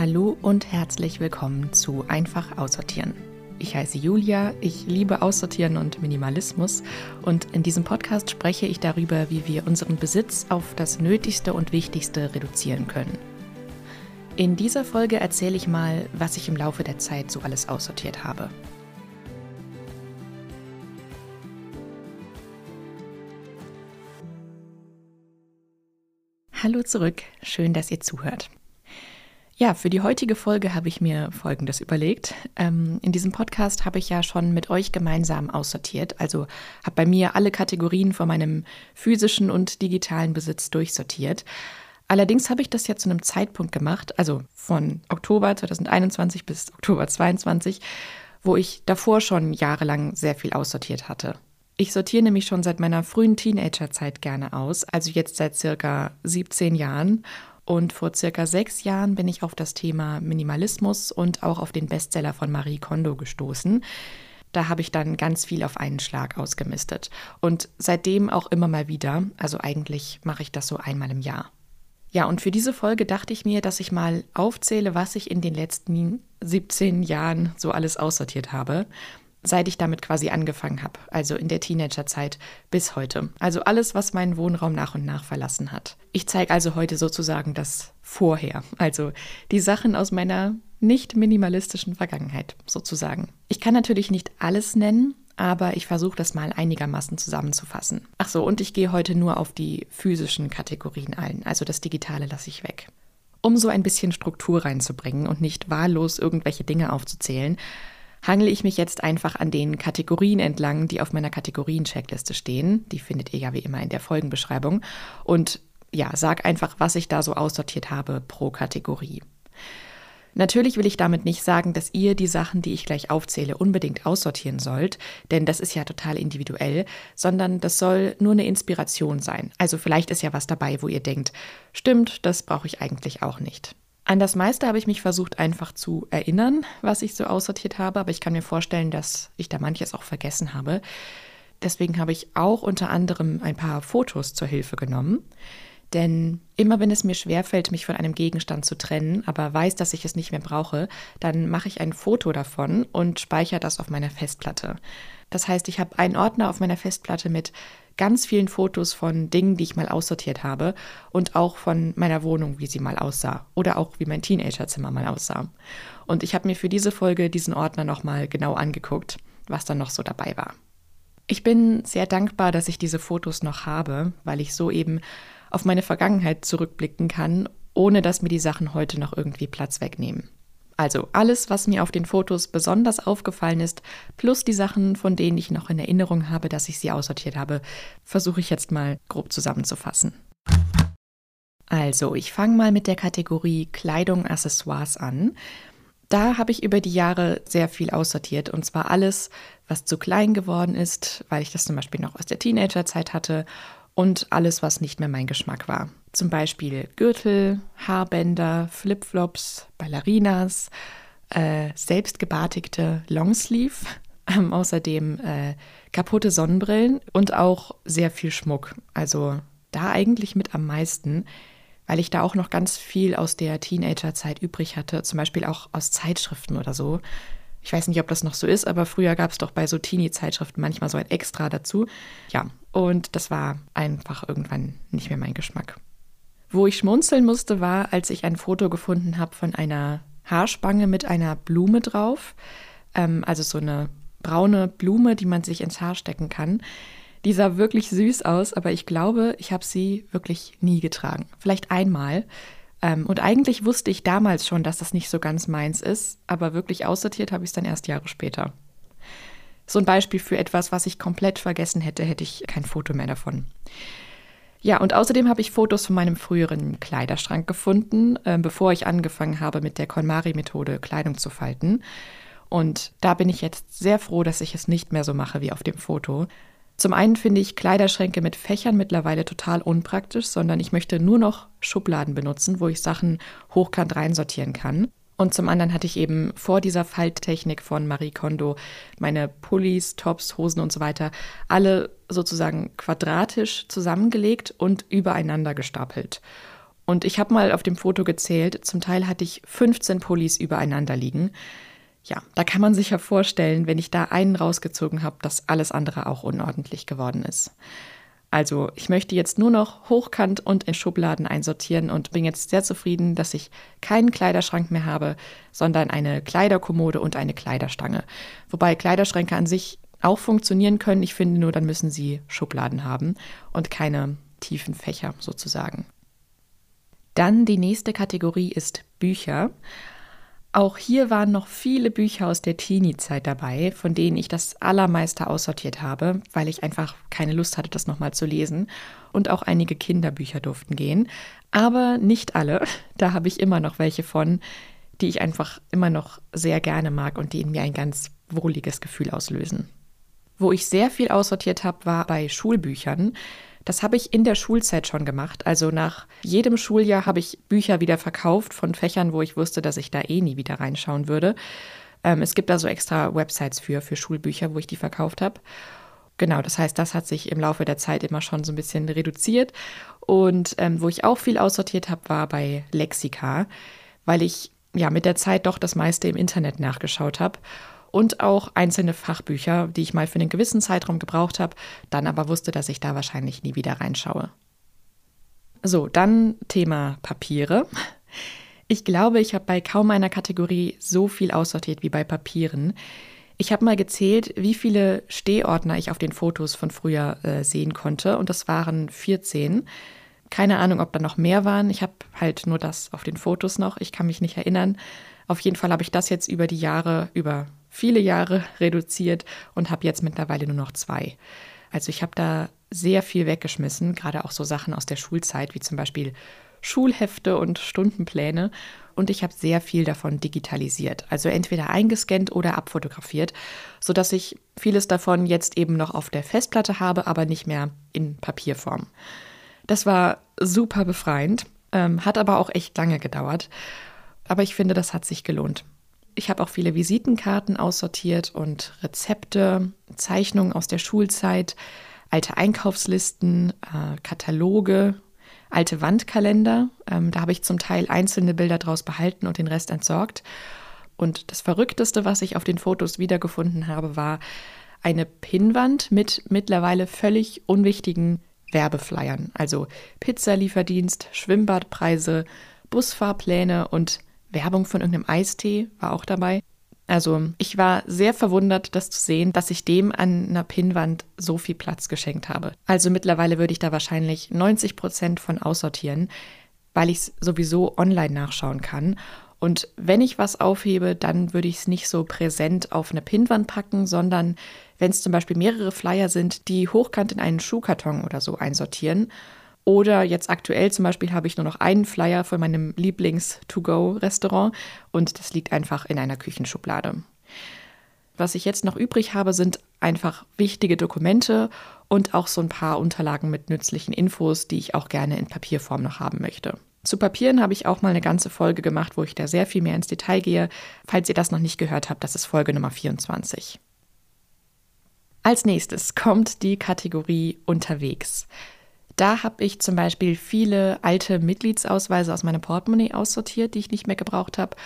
Hallo und herzlich willkommen zu Einfach Aussortieren. Ich heiße Julia, ich liebe Aussortieren und Minimalismus und in diesem Podcast spreche ich darüber, wie wir unseren Besitz auf das Nötigste und Wichtigste reduzieren können. In dieser Folge erzähle ich mal, was ich im Laufe der Zeit so alles aussortiert habe. Hallo zurück, schön, dass ihr zuhört. Ja, für die heutige Folge habe ich mir Folgendes überlegt. Ähm, in diesem Podcast habe ich ja schon mit euch gemeinsam aussortiert, also habe bei mir alle Kategorien von meinem physischen und digitalen Besitz durchsortiert. Allerdings habe ich das ja zu einem Zeitpunkt gemacht, also von Oktober 2021 bis Oktober 2022, wo ich davor schon jahrelang sehr viel aussortiert hatte. Ich sortiere nämlich schon seit meiner frühen Teenagerzeit gerne aus, also jetzt seit circa 17 Jahren. Und vor circa sechs Jahren bin ich auf das Thema Minimalismus und auch auf den Bestseller von Marie Kondo gestoßen. Da habe ich dann ganz viel auf einen Schlag ausgemistet. Und seitdem auch immer mal wieder. Also eigentlich mache ich das so einmal im Jahr. Ja, und für diese Folge dachte ich mir, dass ich mal aufzähle, was ich in den letzten 17 Jahren so alles aussortiert habe seit ich damit quasi angefangen habe, also in der Teenagerzeit bis heute. Also alles, was meinen Wohnraum nach und nach verlassen hat. Ich zeige also heute sozusagen das Vorher, also die Sachen aus meiner nicht minimalistischen Vergangenheit sozusagen. Ich kann natürlich nicht alles nennen, aber ich versuche das mal einigermaßen zusammenzufassen. Ach so, und ich gehe heute nur auf die physischen Kategorien ein, also das Digitale lasse ich weg. Um so ein bisschen Struktur reinzubringen und nicht wahllos irgendwelche Dinge aufzuzählen, hangle ich mich jetzt einfach an den Kategorien entlang, die auf meiner Kategorien-Checkliste stehen. Die findet ihr ja wie immer in der Folgenbeschreibung. Und ja, sag einfach, was ich da so aussortiert habe pro Kategorie. Natürlich will ich damit nicht sagen, dass ihr die Sachen, die ich gleich aufzähle, unbedingt aussortieren sollt, denn das ist ja total individuell, sondern das soll nur eine Inspiration sein. Also vielleicht ist ja was dabei, wo ihr denkt, stimmt, das brauche ich eigentlich auch nicht. An das meiste habe ich mich versucht einfach zu erinnern, was ich so aussortiert habe, aber ich kann mir vorstellen, dass ich da manches auch vergessen habe. Deswegen habe ich auch unter anderem ein paar Fotos zur Hilfe genommen. Denn immer wenn es mir schwerfällt, mich von einem Gegenstand zu trennen, aber weiß, dass ich es nicht mehr brauche, dann mache ich ein Foto davon und speichere das auf meiner Festplatte. Das heißt, ich habe einen Ordner auf meiner Festplatte mit ganz vielen Fotos von Dingen, die ich mal aussortiert habe und auch von meiner Wohnung, wie sie mal aussah oder auch wie mein Teenagerzimmer mal aussah. Und ich habe mir für diese Folge diesen Ordner nochmal genau angeguckt, was dann noch so dabei war. Ich bin sehr dankbar, dass ich diese Fotos noch habe, weil ich so eben auf meine Vergangenheit zurückblicken kann, ohne dass mir die Sachen heute noch irgendwie Platz wegnehmen. Also alles, was mir auf den Fotos besonders aufgefallen ist, plus die Sachen, von denen ich noch in Erinnerung habe, dass ich sie aussortiert habe, versuche ich jetzt mal grob zusammenzufassen. Also, ich fange mal mit der Kategorie Kleidung, Accessoires an. Da habe ich über die Jahre sehr viel aussortiert und zwar alles, was zu klein geworden ist, weil ich das zum Beispiel noch aus der Teenagerzeit hatte und alles, was nicht mehr mein Geschmack war. Zum Beispiel Gürtel, Haarbänder, Flipflops, Ballerinas, äh, selbstgebartigte Longsleeve, äh, außerdem äh, kaputte Sonnenbrillen und auch sehr viel Schmuck. Also da eigentlich mit am meisten, weil ich da auch noch ganz viel aus der Teenagerzeit übrig hatte, zum Beispiel auch aus Zeitschriften oder so. Ich weiß nicht, ob das noch so ist, aber früher gab es doch bei so Teenie-Zeitschriften manchmal so ein Extra dazu. Ja, und das war einfach irgendwann nicht mehr mein Geschmack. Wo ich schmunzeln musste, war, als ich ein Foto gefunden habe von einer Haarspange mit einer Blume drauf. Ähm, also so eine braune Blume, die man sich ins Haar stecken kann. Die sah wirklich süß aus, aber ich glaube, ich habe sie wirklich nie getragen. Vielleicht einmal. Ähm, und eigentlich wusste ich damals schon, dass das nicht so ganz meins ist, aber wirklich aussortiert habe ich es dann erst Jahre später. So ein Beispiel für etwas, was ich komplett vergessen hätte, hätte ich kein Foto mehr davon. Ja, und außerdem habe ich Fotos von meinem früheren Kleiderschrank gefunden, äh, bevor ich angefangen habe, mit der KonMari-Methode Kleidung zu falten. Und da bin ich jetzt sehr froh, dass ich es nicht mehr so mache wie auf dem Foto. Zum einen finde ich Kleiderschränke mit Fächern mittlerweile total unpraktisch, sondern ich möchte nur noch Schubladen benutzen, wo ich Sachen hochkant reinsortieren kann. Und zum anderen hatte ich eben vor dieser Falttechnik von Marie Kondo meine Pullis, Tops, Hosen und so weiter alle sozusagen quadratisch zusammengelegt und übereinander gestapelt. Und ich habe mal auf dem Foto gezählt, zum Teil hatte ich 15 Pullis übereinander liegen. Ja, da kann man sich ja vorstellen, wenn ich da einen rausgezogen habe, dass alles andere auch unordentlich geworden ist. Also ich möchte jetzt nur noch hochkant und in Schubladen einsortieren und bin jetzt sehr zufrieden, dass ich keinen Kleiderschrank mehr habe, sondern eine Kleiderkommode und eine Kleiderstange. Wobei Kleiderschränke an sich auch funktionieren können. Ich finde nur, dann müssen sie Schubladen haben und keine tiefen Fächer sozusagen. Dann die nächste Kategorie ist Bücher. Auch hier waren noch viele Bücher aus der Teenie-Zeit dabei, von denen ich das allermeiste aussortiert habe, weil ich einfach keine Lust hatte, das nochmal zu lesen. Und auch einige Kinderbücher durften gehen. Aber nicht alle. Da habe ich immer noch welche von, die ich einfach immer noch sehr gerne mag und die in mir ein ganz wohliges Gefühl auslösen. Wo ich sehr viel aussortiert habe, war bei Schulbüchern. Das habe ich in der Schulzeit schon gemacht. Also nach jedem Schuljahr habe ich Bücher wieder verkauft von Fächern, wo ich wusste, dass ich da eh nie wieder reinschauen würde. Ähm, es gibt da so extra Websites für, für Schulbücher, wo ich die verkauft habe. Genau, das heißt, das hat sich im Laufe der Zeit immer schon so ein bisschen reduziert. Und ähm, wo ich auch viel aussortiert habe, war bei Lexika, weil ich ja mit der Zeit doch das meiste im Internet nachgeschaut habe und auch einzelne Fachbücher, die ich mal für einen gewissen Zeitraum gebraucht habe, dann aber wusste, dass ich da wahrscheinlich nie wieder reinschaue. So, dann Thema Papiere. Ich glaube, ich habe bei kaum einer Kategorie so viel aussortiert wie bei Papieren. Ich habe mal gezählt, wie viele Stehordner ich auf den Fotos von früher äh, sehen konnte und das waren 14. Keine Ahnung, ob da noch mehr waren. Ich habe halt nur das auf den Fotos noch. Ich kann mich nicht erinnern. Auf jeden Fall habe ich das jetzt über die Jahre, über viele Jahre reduziert und habe jetzt mittlerweile nur noch zwei. Also ich habe da sehr viel weggeschmissen, gerade auch so Sachen aus der Schulzeit, wie zum Beispiel Schulhefte und Stundenpläne. Und ich habe sehr viel davon digitalisiert, also entweder eingescannt oder abfotografiert, sodass ich vieles davon jetzt eben noch auf der Festplatte habe, aber nicht mehr in Papierform. Das war super befreiend, ähm, hat aber auch echt lange gedauert. Aber ich finde, das hat sich gelohnt. Ich habe auch viele Visitenkarten aussortiert und Rezepte, Zeichnungen aus der Schulzeit, alte Einkaufslisten, äh, Kataloge, alte Wandkalender. Ähm, da habe ich zum Teil einzelne Bilder draus behalten und den Rest entsorgt. Und das Verrückteste, was ich auf den Fotos wiedergefunden habe, war eine Pinnwand mit mittlerweile völlig unwichtigen Werbeflyern. Also Pizzalieferdienst, Schwimmbadpreise, Busfahrpläne und Werbung von irgendeinem Eistee war auch dabei. Also ich war sehr verwundert, das zu sehen, dass ich dem an einer Pinnwand so viel Platz geschenkt habe. Also mittlerweile würde ich da wahrscheinlich 90 Prozent von aussortieren, weil ich es sowieso online nachschauen kann. Und wenn ich was aufhebe, dann würde ich es nicht so präsent auf eine Pinnwand packen, sondern wenn es zum Beispiel mehrere Flyer sind, die hochkant in einen Schuhkarton oder so einsortieren oder jetzt aktuell zum Beispiel habe ich nur noch einen Flyer von meinem Lieblings-to-go-Restaurant und das liegt einfach in einer Küchenschublade. Was ich jetzt noch übrig habe, sind einfach wichtige Dokumente und auch so ein paar Unterlagen mit nützlichen Infos, die ich auch gerne in Papierform noch haben möchte. Zu Papieren habe ich auch mal eine ganze Folge gemacht, wo ich da sehr viel mehr ins Detail gehe. Falls ihr das noch nicht gehört habt, das ist Folge Nummer 24. Als nächstes kommt die Kategorie unterwegs. Da habe ich zum Beispiel viele alte Mitgliedsausweise aus meinem Portemonnaie aussortiert, die ich nicht mehr gebraucht habe.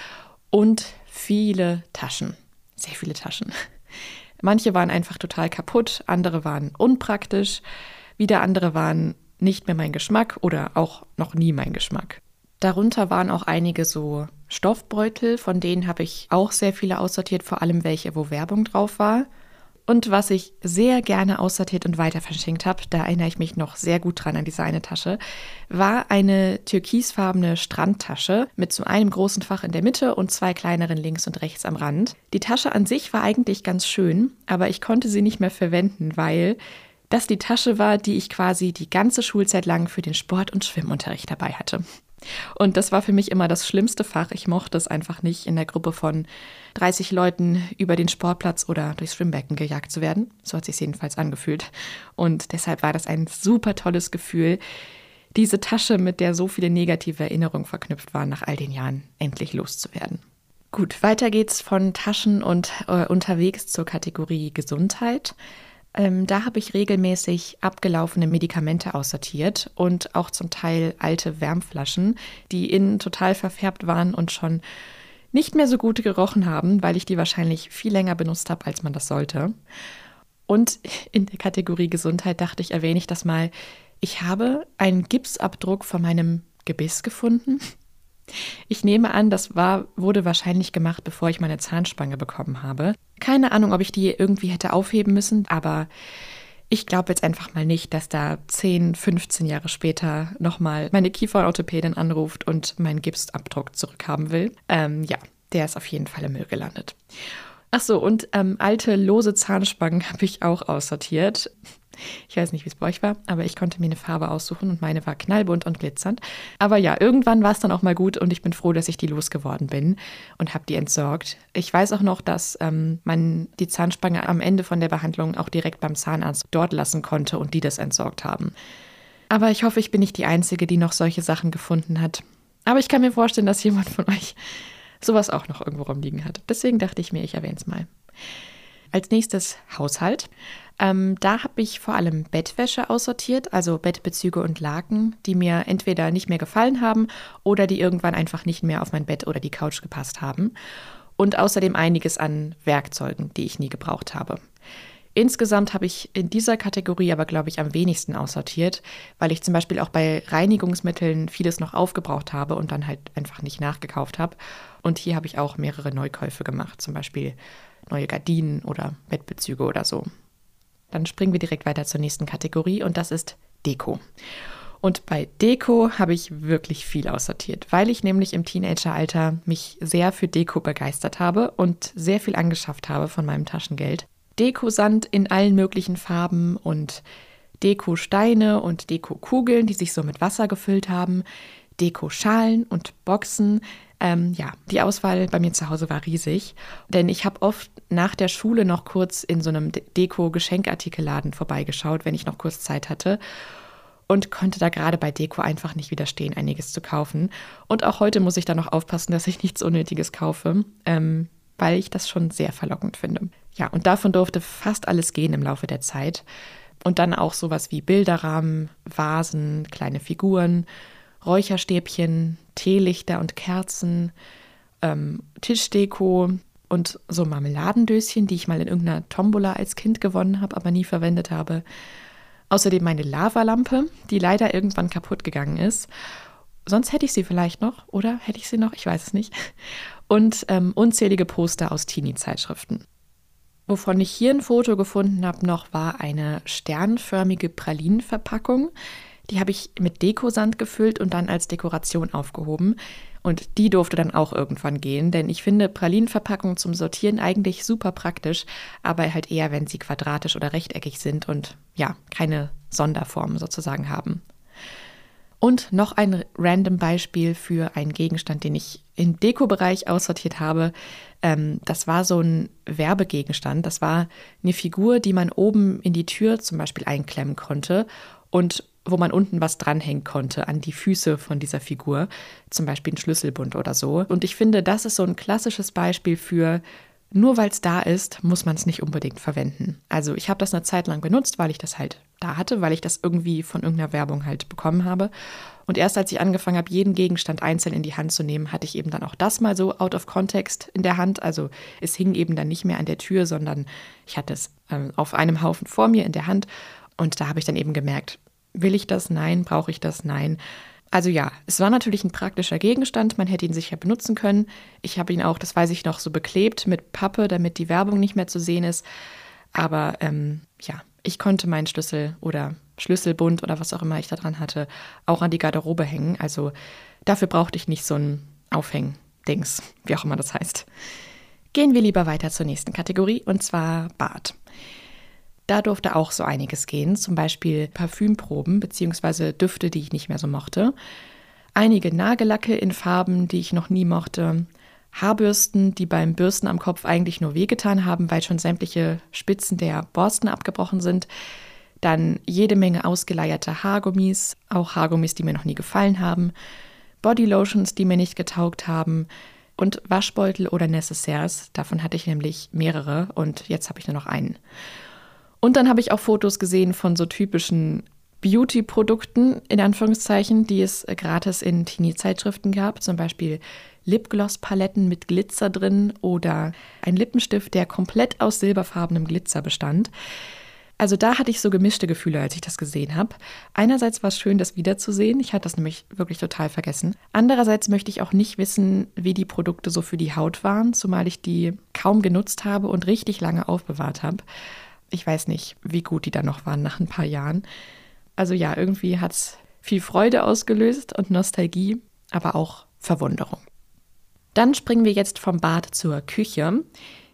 Und viele Taschen. Sehr viele Taschen. Manche waren einfach total kaputt, andere waren unpraktisch, wieder andere waren nicht mehr mein Geschmack oder auch noch nie mein Geschmack. Darunter waren auch einige so Stoffbeutel, von denen habe ich auch sehr viele aussortiert, vor allem welche, wo Werbung drauf war. Und was ich sehr gerne aussortiert und weiter verschenkt habe, da erinnere ich mich noch sehr gut dran an diese eine Tasche, war eine türkisfarbene Strandtasche mit so einem großen Fach in der Mitte und zwei kleineren links und rechts am Rand. Die Tasche an sich war eigentlich ganz schön, aber ich konnte sie nicht mehr verwenden, weil das die Tasche war, die ich quasi die ganze Schulzeit lang für den Sport- und Schwimmunterricht dabei hatte. Und das war für mich immer das schlimmste Fach. Ich mochte es einfach nicht, in der Gruppe von 30 Leuten über den Sportplatz oder durchs Schwimmbecken gejagt zu werden. So hat sich jedenfalls angefühlt. Und deshalb war das ein super tolles Gefühl, diese Tasche, mit der so viele negative Erinnerungen verknüpft waren, nach all den Jahren endlich loszuwerden. Gut, weiter geht's von Taschen und äh, unterwegs zur Kategorie Gesundheit. Ähm, da habe ich regelmäßig abgelaufene Medikamente aussortiert und auch zum Teil alte Wärmflaschen, die innen total verfärbt waren und schon nicht mehr so gut gerochen haben, weil ich die wahrscheinlich viel länger benutzt habe, als man das sollte. Und in der Kategorie Gesundheit dachte ich, erwähne ich das mal. Ich habe einen Gipsabdruck von meinem Gebiss gefunden. Ich nehme an, das war, wurde wahrscheinlich gemacht, bevor ich meine Zahnspange bekommen habe. Keine Ahnung, ob ich die irgendwie hätte aufheben müssen, aber ich glaube jetzt einfach mal nicht, dass da 10, 15 Jahre später nochmal meine Kieferorthopädin anruft und meinen Gipsabdruck zurückhaben will. Ähm, ja, der ist auf jeden Fall im Müll gelandet. Ach so, und ähm, alte lose Zahnspangen habe ich auch aussortiert. Ich weiß nicht, wie es bei euch war, aber ich konnte mir eine Farbe aussuchen und meine war knallbunt und glitzernd. Aber ja, irgendwann war es dann auch mal gut und ich bin froh, dass ich die losgeworden bin und habe die entsorgt. Ich weiß auch noch, dass ähm, man die Zahnspange am Ende von der Behandlung auch direkt beim Zahnarzt dort lassen konnte und die das entsorgt haben. Aber ich hoffe, ich bin nicht die Einzige, die noch solche Sachen gefunden hat. Aber ich kann mir vorstellen, dass jemand von euch sowas auch noch irgendwo rumliegen hat. Deswegen dachte ich mir, ich erwähne es mal. Als nächstes Haushalt. Ähm, da habe ich vor allem Bettwäsche aussortiert, also Bettbezüge und Laken, die mir entweder nicht mehr gefallen haben oder die irgendwann einfach nicht mehr auf mein Bett oder die Couch gepasst haben. Und außerdem einiges an Werkzeugen, die ich nie gebraucht habe. Insgesamt habe ich in dieser Kategorie aber, glaube ich, am wenigsten aussortiert, weil ich zum Beispiel auch bei Reinigungsmitteln vieles noch aufgebraucht habe und dann halt einfach nicht nachgekauft habe. Und hier habe ich auch mehrere Neukäufe gemacht, zum Beispiel neue Gardinen oder Bettbezüge oder so. Dann springen wir direkt weiter zur nächsten Kategorie und das ist Deko. Und bei Deko habe ich wirklich viel aussortiert, weil ich nämlich im Teenageralter mich sehr für Deko begeistert habe und sehr viel angeschafft habe von meinem Taschengeld. Dekosand in allen möglichen Farben und Dekosteine und Dekokugeln, die sich so mit Wasser gefüllt haben, Dekoschalen und Boxen. Ähm, ja, die Auswahl bei mir zu Hause war riesig, denn ich habe oft nach der Schule noch kurz in so einem Deko-Geschenkartikelladen vorbeigeschaut, wenn ich noch kurz Zeit hatte und konnte da gerade bei Deko einfach nicht widerstehen, einiges zu kaufen. Und auch heute muss ich da noch aufpassen, dass ich nichts Unnötiges kaufe, ähm, weil ich das schon sehr verlockend finde. Ja, und davon durfte fast alles gehen im Laufe der Zeit. Und dann auch sowas wie Bilderrahmen, Vasen, kleine Figuren, Räucherstäbchen, Teelichter und Kerzen, ähm, Tischdeko und so Marmeladendöschen, die ich mal in irgendeiner Tombola als Kind gewonnen habe, aber nie verwendet habe. Außerdem meine Lavalampe, die leider irgendwann kaputt gegangen ist. Sonst hätte ich sie vielleicht noch, oder hätte ich sie noch? Ich weiß es nicht. Und ähm, unzählige Poster aus Teenie-Zeitschriften. Wovon ich hier ein Foto gefunden habe noch, war eine sternförmige Pralinenverpackung. Die habe ich mit Dekosand gefüllt und dann als Dekoration aufgehoben. Und die durfte dann auch irgendwann gehen, denn ich finde Pralinenverpackungen zum Sortieren eigentlich super praktisch, aber halt eher, wenn sie quadratisch oder rechteckig sind und ja, keine Sonderformen sozusagen haben. Und noch ein random Beispiel für einen Gegenstand, den ich im Dekobereich aussortiert habe. Ähm, das war so ein Werbegegenstand. Das war eine Figur, die man oben in die Tür zum Beispiel einklemmen konnte und wo man unten was dranhängen konnte an die Füße von dieser Figur, zum Beispiel ein Schlüsselbund oder so. Und ich finde, das ist so ein klassisches Beispiel für nur weil es da ist, muss man es nicht unbedingt verwenden. Also ich habe das eine Zeit lang benutzt, weil ich das halt da hatte, weil ich das irgendwie von irgendeiner Werbung halt bekommen habe. Und erst als ich angefangen habe, jeden Gegenstand einzeln in die Hand zu nehmen, hatte ich eben dann auch das mal so out of context in der Hand. Also es hing eben dann nicht mehr an der Tür, sondern ich hatte es äh, auf einem Haufen vor mir in der Hand. Und da habe ich dann eben gemerkt, will ich das? Nein. Brauche ich das? Nein. Also ja, es war natürlich ein praktischer Gegenstand, man hätte ihn sicher benutzen können. Ich habe ihn auch, das weiß ich noch, so beklebt mit Pappe, damit die Werbung nicht mehr zu sehen ist. Aber ähm, ja, ich konnte meinen Schlüssel oder Schlüsselbund oder was auch immer ich da dran hatte, auch an die Garderobe hängen. Also dafür brauchte ich nicht so ein Aufhängdings, wie auch immer das heißt. Gehen wir lieber weiter zur nächsten Kategorie und zwar Bad. Da durfte auch so einiges gehen, zum Beispiel Parfümproben bzw. Düfte, die ich nicht mehr so mochte. Einige Nagellacke in Farben, die ich noch nie mochte. Haarbürsten, die beim Bürsten am Kopf eigentlich nur wehgetan haben, weil schon sämtliche Spitzen der Borsten abgebrochen sind. Dann jede Menge ausgeleierte Haargummis, auch Haargummis, die mir noch nie gefallen haben. Bodylotions, die mir nicht getaugt haben. Und Waschbeutel oder Necessaires, davon hatte ich nämlich mehrere und jetzt habe ich nur noch einen. Und dann habe ich auch Fotos gesehen von so typischen Beauty-Produkten, in Anführungszeichen, die es äh, gratis in Teenie-Zeitschriften gab. Zum Beispiel Lipgloss-Paletten mit Glitzer drin oder ein Lippenstift, der komplett aus silberfarbenem Glitzer bestand. Also da hatte ich so gemischte Gefühle, als ich das gesehen habe. Einerseits war es schön, das wiederzusehen. Ich hatte das nämlich wirklich total vergessen. Andererseits möchte ich auch nicht wissen, wie die Produkte so für die Haut waren, zumal ich die kaum genutzt habe und richtig lange aufbewahrt habe. Ich weiß nicht, wie gut die dann noch waren nach ein paar Jahren. Also ja, irgendwie hat es viel Freude ausgelöst und Nostalgie, aber auch Verwunderung. Dann springen wir jetzt vom Bad zur Küche.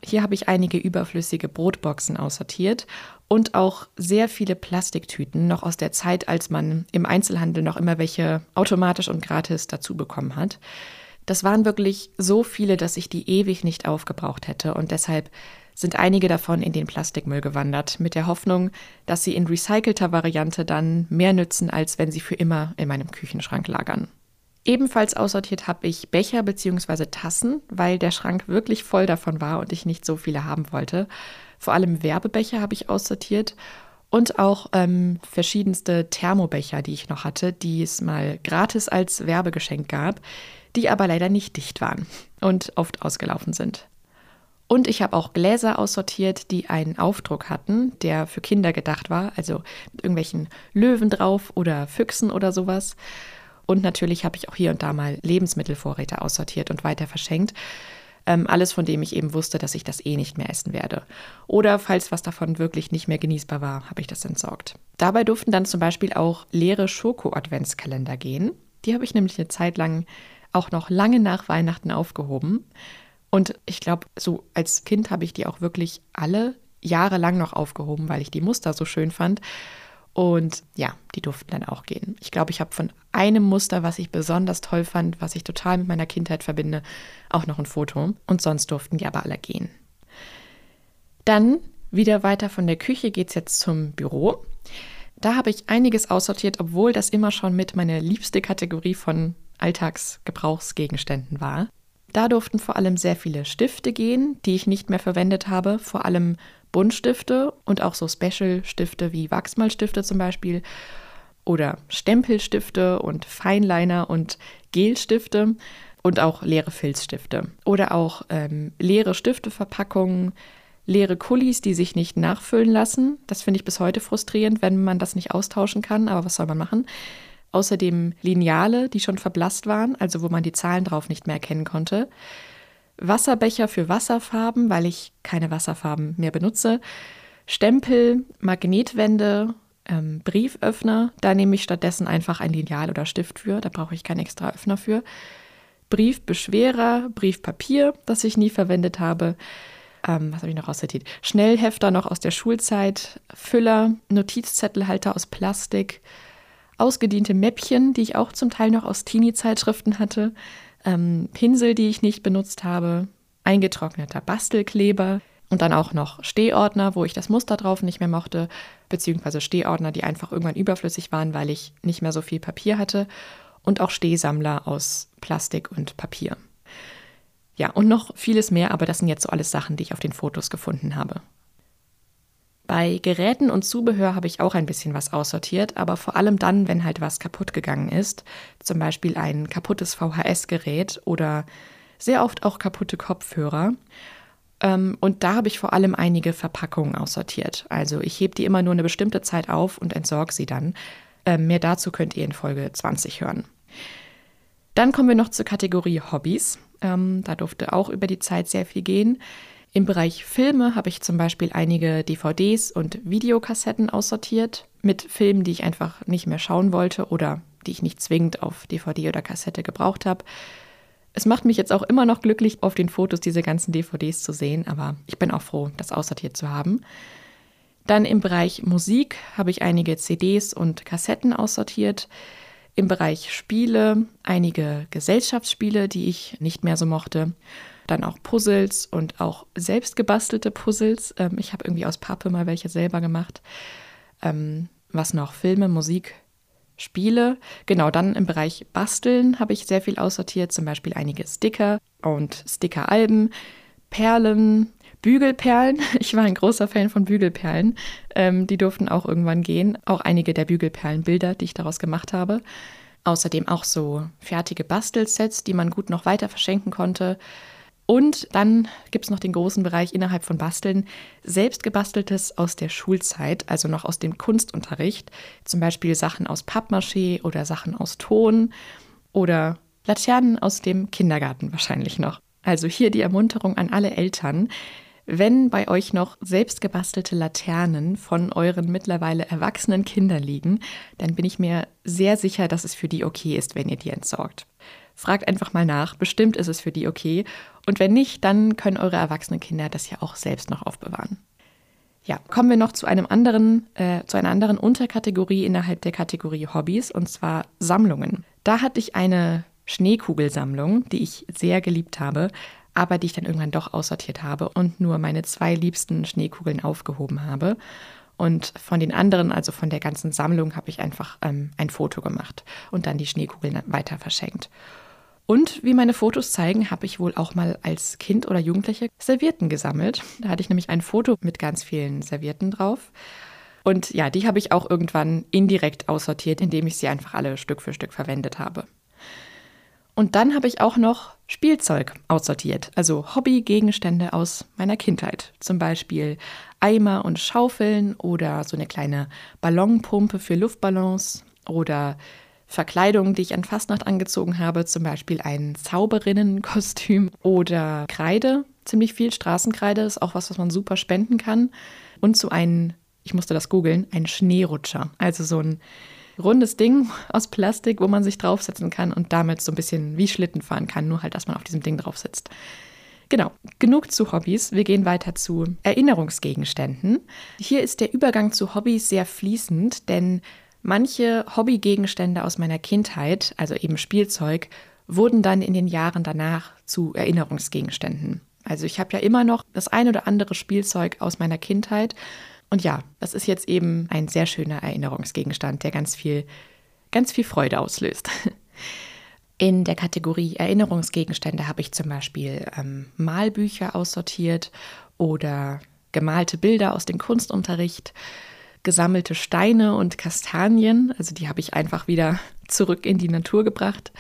Hier habe ich einige überflüssige Brotboxen aussortiert und auch sehr viele Plastiktüten, noch aus der Zeit, als man im Einzelhandel noch immer welche automatisch und gratis dazu bekommen hat. Das waren wirklich so viele, dass ich die ewig nicht aufgebraucht hätte und deshalb sind einige davon in den Plastikmüll gewandert, mit der Hoffnung, dass sie in recycelter Variante dann mehr nützen, als wenn sie für immer in meinem Küchenschrank lagern. Ebenfalls aussortiert habe ich Becher bzw. Tassen, weil der Schrank wirklich voll davon war und ich nicht so viele haben wollte. Vor allem Werbebecher habe ich aussortiert und auch ähm, verschiedenste Thermobecher, die ich noch hatte, die es mal gratis als Werbegeschenk gab, die aber leider nicht dicht waren und oft ausgelaufen sind. Und ich habe auch Gläser aussortiert, die einen Aufdruck hatten, der für Kinder gedacht war, also mit irgendwelchen Löwen drauf oder Füchsen oder sowas. Und natürlich habe ich auch hier und da mal Lebensmittelvorräte aussortiert und weiter verschenkt. Ähm, alles, von dem ich eben wusste, dass ich das eh nicht mehr essen werde. Oder falls was davon wirklich nicht mehr genießbar war, habe ich das entsorgt. Dabei durften dann zum Beispiel auch leere Schoko-Adventskalender gehen. Die habe ich nämlich eine Zeit lang auch noch lange nach Weihnachten aufgehoben. Und ich glaube, so als Kind habe ich die auch wirklich alle jahrelang noch aufgehoben, weil ich die Muster so schön fand. Und ja, die durften dann auch gehen. Ich glaube, ich habe von einem Muster, was ich besonders toll fand, was ich total mit meiner Kindheit verbinde, auch noch ein Foto. Und sonst durften die aber alle gehen. Dann wieder weiter von der Küche geht es jetzt zum Büro. Da habe ich einiges aussortiert, obwohl das immer schon mit meiner liebste Kategorie von Alltagsgebrauchsgegenständen war. Da durften vor allem sehr viele Stifte gehen, die ich nicht mehr verwendet habe, vor allem Buntstifte und auch so Special-Stifte wie Wachsmalstifte zum Beispiel oder Stempelstifte und Feinliner und Gelstifte und auch leere Filzstifte oder auch ähm, leere Stifteverpackungen, leere Kulis, die sich nicht nachfüllen lassen. Das finde ich bis heute frustrierend, wenn man das nicht austauschen kann, aber was soll man machen? Außerdem Lineale, die schon verblasst waren, also wo man die Zahlen drauf nicht mehr erkennen konnte. Wasserbecher für Wasserfarben, weil ich keine Wasserfarben mehr benutze. Stempel, Magnetwände, ähm, Brieföffner. Da nehme ich stattdessen einfach ein Lineal oder Stift für. Da brauche ich keinen extra Öffner für. Briefbeschwerer, Briefpapier, das ich nie verwendet habe. Ähm, was habe ich noch aussortiert? Schnellhefter noch aus der Schulzeit. Füller, Notizzettelhalter aus Plastik. Ausgediente Mäppchen, die ich auch zum Teil noch aus Teenie-Zeitschriften hatte. Ähm, Pinsel, die ich nicht benutzt habe, eingetrockneter Bastelkleber. Und dann auch noch Stehordner, wo ich das Muster drauf nicht mehr mochte, beziehungsweise Stehordner, die einfach irgendwann überflüssig waren, weil ich nicht mehr so viel Papier hatte. Und auch Stehsammler aus Plastik und Papier. Ja, und noch vieles mehr, aber das sind jetzt so alles Sachen, die ich auf den Fotos gefunden habe. Bei Geräten und Zubehör habe ich auch ein bisschen was aussortiert, aber vor allem dann, wenn halt was kaputt gegangen ist. Zum Beispiel ein kaputtes VHS-Gerät oder sehr oft auch kaputte Kopfhörer. Ähm, und da habe ich vor allem einige Verpackungen aussortiert. Also ich hebe die immer nur eine bestimmte Zeit auf und entsorge sie dann. Ähm, mehr dazu könnt ihr in Folge 20 hören. Dann kommen wir noch zur Kategorie Hobbys. Ähm, da durfte auch über die Zeit sehr viel gehen. Im Bereich Filme habe ich zum Beispiel einige DVDs und Videokassetten aussortiert mit Filmen, die ich einfach nicht mehr schauen wollte oder die ich nicht zwingend auf DVD oder Kassette gebraucht habe. Es macht mich jetzt auch immer noch glücklich, auf den Fotos diese ganzen DVDs zu sehen, aber ich bin auch froh, das aussortiert zu haben. Dann im Bereich Musik habe ich einige CDs und Kassetten aussortiert. Im Bereich Spiele einige Gesellschaftsspiele, die ich nicht mehr so mochte dann auch Puzzles und auch selbst gebastelte Puzzles. Ähm, ich habe irgendwie aus Pappe mal welche selber gemacht. Ähm, was noch? Filme, Musik, Spiele. Genau, dann im Bereich Basteln habe ich sehr viel aussortiert, zum Beispiel einige Sticker und Stickeralben, Perlen, Bügelperlen. Ich war ein großer Fan von Bügelperlen. Ähm, die durften auch irgendwann gehen. Auch einige der Bügelperlenbilder, die ich daraus gemacht habe. Außerdem auch so fertige Bastelsets, die man gut noch weiter verschenken konnte. Und dann gibt es noch den großen Bereich innerhalb von Basteln, selbst gebasteltes aus der Schulzeit, also noch aus dem Kunstunterricht. Zum Beispiel Sachen aus Pappmaché oder Sachen aus Ton oder Laternen aus dem Kindergarten wahrscheinlich noch. Also hier die Ermunterung an alle Eltern. Wenn bei euch noch selbst gebastelte Laternen von euren mittlerweile erwachsenen Kindern liegen, dann bin ich mir sehr sicher, dass es für die okay ist, wenn ihr die entsorgt. Fragt einfach mal nach, bestimmt ist es für die okay. Und wenn nicht, dann können eure erwachsenen Kinder das ja auch selbst noch aufbewahren. Ja, kommen wir noch zu einem anderen, äh, zu einer anderen Unterkategorie innerhalb der Kategorie Hobbys, und zwar Sammlungen. Da hatte ich eine Schneekugelsammlung, die ich sehr geliebt habe, aber die ich dann irgendwann doch aussortiert habe und nur meine zwei liebsten Schneekugeln aufgehoben habe. Und von den anderen, also von der ganzen Sammlung, habe ich einfach ähm, ein Foto gemacht und dann die Schneekugeln weiter verschenkt. Und wie meine Fotos zeigen, habe ich wohl auch mal als Kind oder Jugendliche Servietten gesammelt. Da hatte ich nämlich ein Foto mit ganz vielen Servietten drauf. Und ja, die habe ich auch irgendwann indirekt aussortiert, indem ich sie einfach alle Stück für Stück verwendet habe. Und dann habe ich auch noch Spielzeug aussortiert, also Hobbygegenstände aus meiner Kindheit. Zum Beispiel Eimer und Schaufeln oder so eine kleine Ballonpumpe für Luftballons oder Verkleidung, die ich an Fastnacht angezogen habe, zum Beispiel ein Zauberinnenkostüm oder Kreide, ziemlich viel Straßenkreide, ist auch was, was man super spenden kann. Und so ein, ich musste das googeln, ein Schneerutscher, also so ein rundes Ding aus Plastik, wo man sich draufsetzen kann und damit so ein bisschen wie Schlitten fahren kann, nur halt, dass man auf diesem Ding drauf sitzt. Genau, genug zu Hobbys. Wir gehen weiter zu Erinnerungsgegenständen. Hier ist der Übergang zu Hobbys sehr fließend, denn manche Hobbygegenstände aus meiner Kindheit, also eben Spielzeug, wurden dann in den Jahren danach zu Erinnerungsgegenständen. Also ich habe ja immer noch das ein oder andere Spielzeug aus meiner Kindheit und ja, das ist jetzt eben ein sehr schöner Erinnerungsgegenstand, der ganz viel, ganz viel Freude auslöst. In der Kategorie Erinnerungsgegenstände habe ich zum Beispiel ähm, Malbücher aussortiert oder gemalte Bilder aus dem Kunstunterricht, gesammelte Steine und Kastanien, also die habe ich einfach wieder zurück in die Natur gebracht,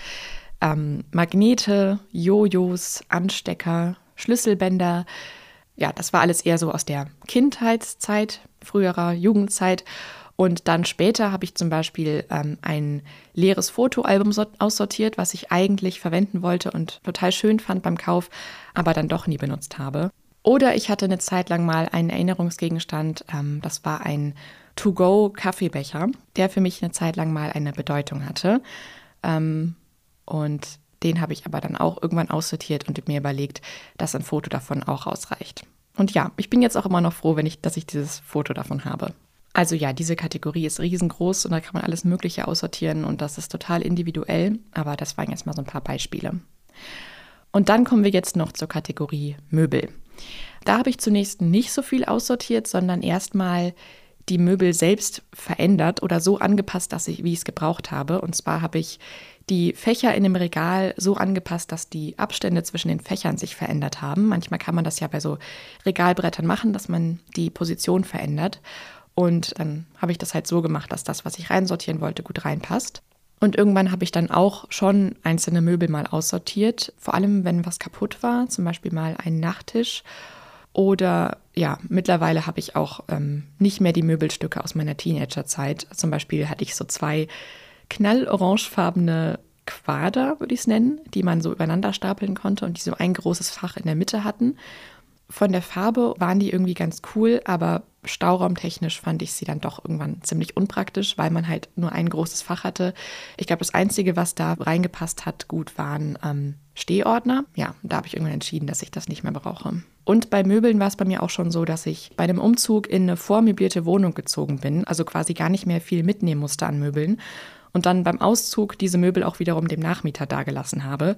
ähm, Magnete, Jojos, Anstecker, Schlüsselbänder, ja, das war alles eher so aus der Kindheitszeit, früherer Jugendzeit. Und dann später habe ich zum Beispiel ähm, ein leeres Fotoalbum aussortiert, was ich eigentlich verwenden wollte und total schön fand beim Kauf, aber dann doch nie benutzt habe. Oder ich hatte eine Zeit lang mal einen Erinnerungsgegenstand, ähm, das war ein To-Go-Kaffeebecher, der für mich eine Zeit lang mal eine Bedeutung hatte. Ähm, und den habe ich aber dann auch irgendwann aussortiert und mir überlegt, dass ein Foto davon auch ausreicht. Und ja, ich bin jetzt auch immer noch froh, wenn ich, dass ich dieses Foto davon habe. Also ja, diese Kategorie ist riesengroß und da kann man alles Mögliche aussortieren und das ist total individuell, aber das waren jetzt mal so ein paar Beispiele. Und dann kommen wir jetzt noch zur Kategorie Möbel. Da habe ich zunächst nicht so viel aussortiert, sondern erstmal die Möbel selbst verändert oder so angepasst, dass ich, wie ich es gebraucht habe. Und zwar habe ich die Fächer in dem Regal so angepasst, dass die Abstände zwischen den Fächern sich verändert haben. Manchmal kann man das ja bei so Regalbrettern machen, dass man die Position verändert. Und dann habe ich das halt so gemacht, dass das, was ich reinsortieren wollte, gut reinpasst. Und irgendwann habe ich dann auch schon einzelne Möbel mal aussortiert, vor allem wenn was kaputt war, zum Beispiel mal ein Nachttisch. Oder ja, mittlerweile habe ich auch ähm, nicht mehr die Möbelstücke aus meiner Teenagerzeit. Zum Beispiel hatte ich so zwei knallorangefarbene Quader, würde ich es nennen, die man so übereinander stapeln konnte und die so ein großes Fach in der Mitte hatten. Von der Farbe waren die irgendwie ganz cool, aber stauraumtechnisch fand ich sie dann doch irgendwann ziemlich unpraktisch, weil man halt nur ein großes Fach hatte. Ich glaube, das Einzige, was da reingepasst hat, gut waren ähm, Stehordner. Ja, da habe ich irgendwann entschieden, dass ich das nicht mehr brauche. Und bei Möbeln war es bei mir auch schon so, dass ich bei einem Umzug in eine vormöblierte Wohnung gezogen bin, also quasi gar nicht mehr viel mitnehmen musste an Möbeln und dann beim Auszug diese Möbel auch wiederum dem Nachmieter dagelassen habe.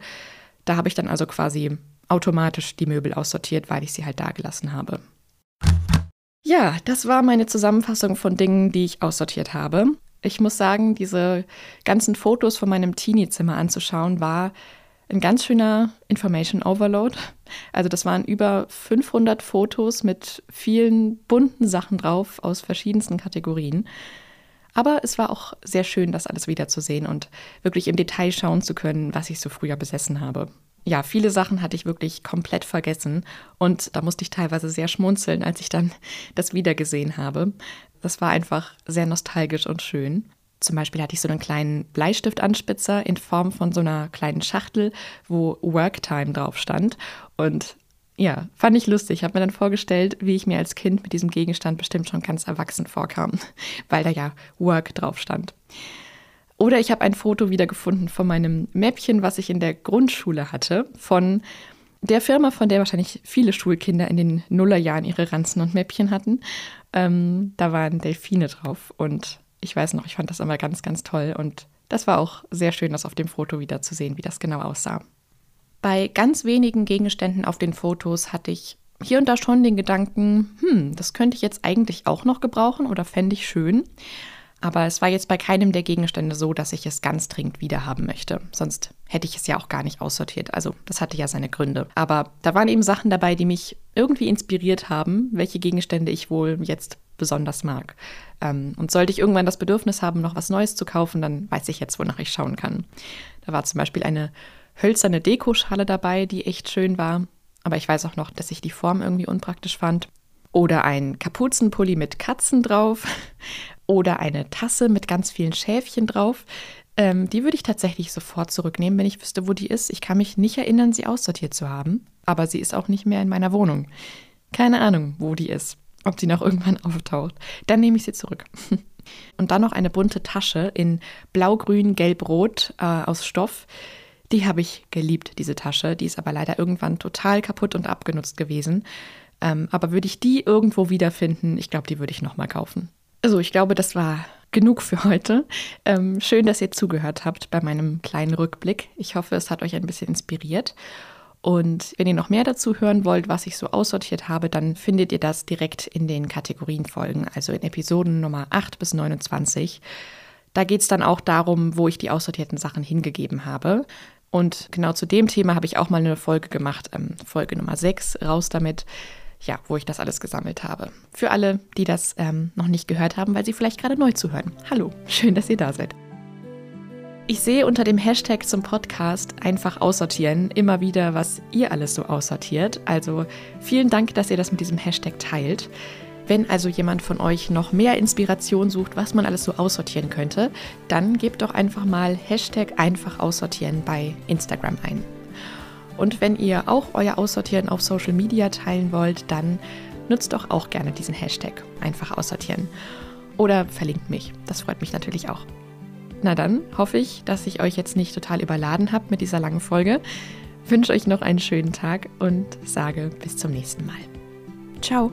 Da habe ich dann also quasi automatisch die Möbel aussortiert, weil ich sie halt dagelassen habe. Ja, das war meine Zusammenfassung von Dingen, die ich aussortiert habe. Ich muss sagen, diese ganzen Fotos von meinem Teenie-Zimmer anzuschauen, war ein ganz schöner Information Overload. Also das waren über 500 Fotos mit vielen bunten Sachen drauf aus verschiedensten Kategorien. Aber es war auch sehr schön, das alles wiederzusehen und wirklich im Detail schauen zu können, was ich so früher besessen habe. Ja, viele Sachen hatte ich wirklich komplett vergessen und da musste ich teilweise sehr schmunzeln, als ich dann das wiedergesehen habe. Das war einfach sehr nostalgisch und schön. Zum Beispiel hatte ich so einen kleinen Bleistiftanspitzer in Form von so einer kleinen Schachtel, wo Worktime drauf stand. Und ja, fand ich lustig. Ich habe mir dann vorgestellt, wie ich mir als Kind mit diesem Gegenstand bestimmt schon ganz erwachsen vorkam, weil da ja Work drauf stand. Oder ich habe ein Foto wiedergefunden von meinem Mäppchen, was ich in der Grundschule hatte, von der Firma, von der wahrscheinlich viele Schulkinder in den Nullerjahren ihre Ranzen und Mäppchen hatten. Ähm, da waren Delfine drauf und ich weiß noch, ich fand das immer ganz, ganz toll und das war auch sehr schön, das auf dem Foto wieder zu sehen, wie das genau aussah. Bei ganz wenigen Gegenständen auf den Fotos hatte ich hier und da schon den Gedanken, hm, das könnte ich jetzt eigentlich auch noch gebrauchen oder fände ich schön. Aber es war jetzt bei keinem der Gegenstände so, dass ich es ganz dringend wiederhaben möchte. Sonst hätte ich es ja auch gar nicht aussortiert. Also das hatte ja seine Gründe. Aber da waren eben Sachen dabei, die mich irgendwie inspiriert haben, welche Gegenstände ich wohl jetzt besonders mag. Ähm, und sollte ich irgendwann das Bedürfnis haben, noch was Neues zu kaufen, dann weiß ich jetzt, wonach ich schauen kann. Da war zum Beispiel eine hölzerne Dekoschale dabei, die echt schön war. Aber ich weiß auch noch, dass ich die Form irgendwie unpraktisch fand. Oder ein Kapuzenpulli mit Katzen drauf. Oder eine Tasse mit ganz vielen Schäfchen drauf. Ähm, die würde ich tatsächlich sofort zurücknehmen, wenn ich wüsste, wo die ist. Ich kann mich nicht erinnern, sie aussortiert zu haben. Aber sie ist auch nicht mehr in meiner Wohnung. Keine Ahnung, wo die ist. Ob sie noch irgendwann auftaucht. Dann nehme ich sie zurück. Und dann noch eine bunte Tasche in blau-grün, gelb-rot äh, aus Stoff. Die habe ich geliebt, diese Tasche. Die ist aber leider irgendwann total kaputt und abgenutzt gewesen. Ähm, aber würde ich die irgendwo wiederfinden, ich glaube, die würde ich nochmal kaufen. Also ich glaube, das war genug für heute. Ähm, schön, dass ihr zugehört habt bei meinem kleinen Rückblick. Ich hoffe, es hat euch ein bisschen inspiriert. Und wenn ihr noch mehr dazu hören wollt, was ich so aussortiert habe, dann findet ihr das direkt in den Kategorienfolgen, also in Episoden Nummer 8 bis 29. Da geht es dann auch darum, wo ich die aussortierten Sachen hingegeben habe. Und genau zu dem Thema habe ich auch mal eine Folge gemacht, ähm, Folge Nummer 6, raus damit, ja, wo ich das alles gesammelt habe. Für alle, die das ähm, noch nicht gehört haben, weil sie vielleicht gerade neu zuhören. Hallo, schön, dass ihr da seid. Ich sehe unter dem Hashtag zum Podcast einfach aussortieren immer wieder, was ihr alles so aussortiert. Also vielen Dank, dass ihr das mit diesem Hashtag teilt. Wenn also jemand von euch noch mehr Inspiration sucht, was man alles so aussortieren könnte, dann gebt doch einfach mal Hashtag einfach aussortieren bei Instagram ein. Und wenn ihr auch euer Aussortieren auf Social Media teilen wollt, dann nutzt doch auch gerne diesen Hashtag einfach aussortieren. Oder verlinkt mich, das freut mich natürlich auch. Na dann hoffe ich, dass ich euch jetzt nicht total überladen habe mit dieser langen Folge. Wünsche euch noch einen schönen Tag und sage bis zum nächsten Mal. Ciao!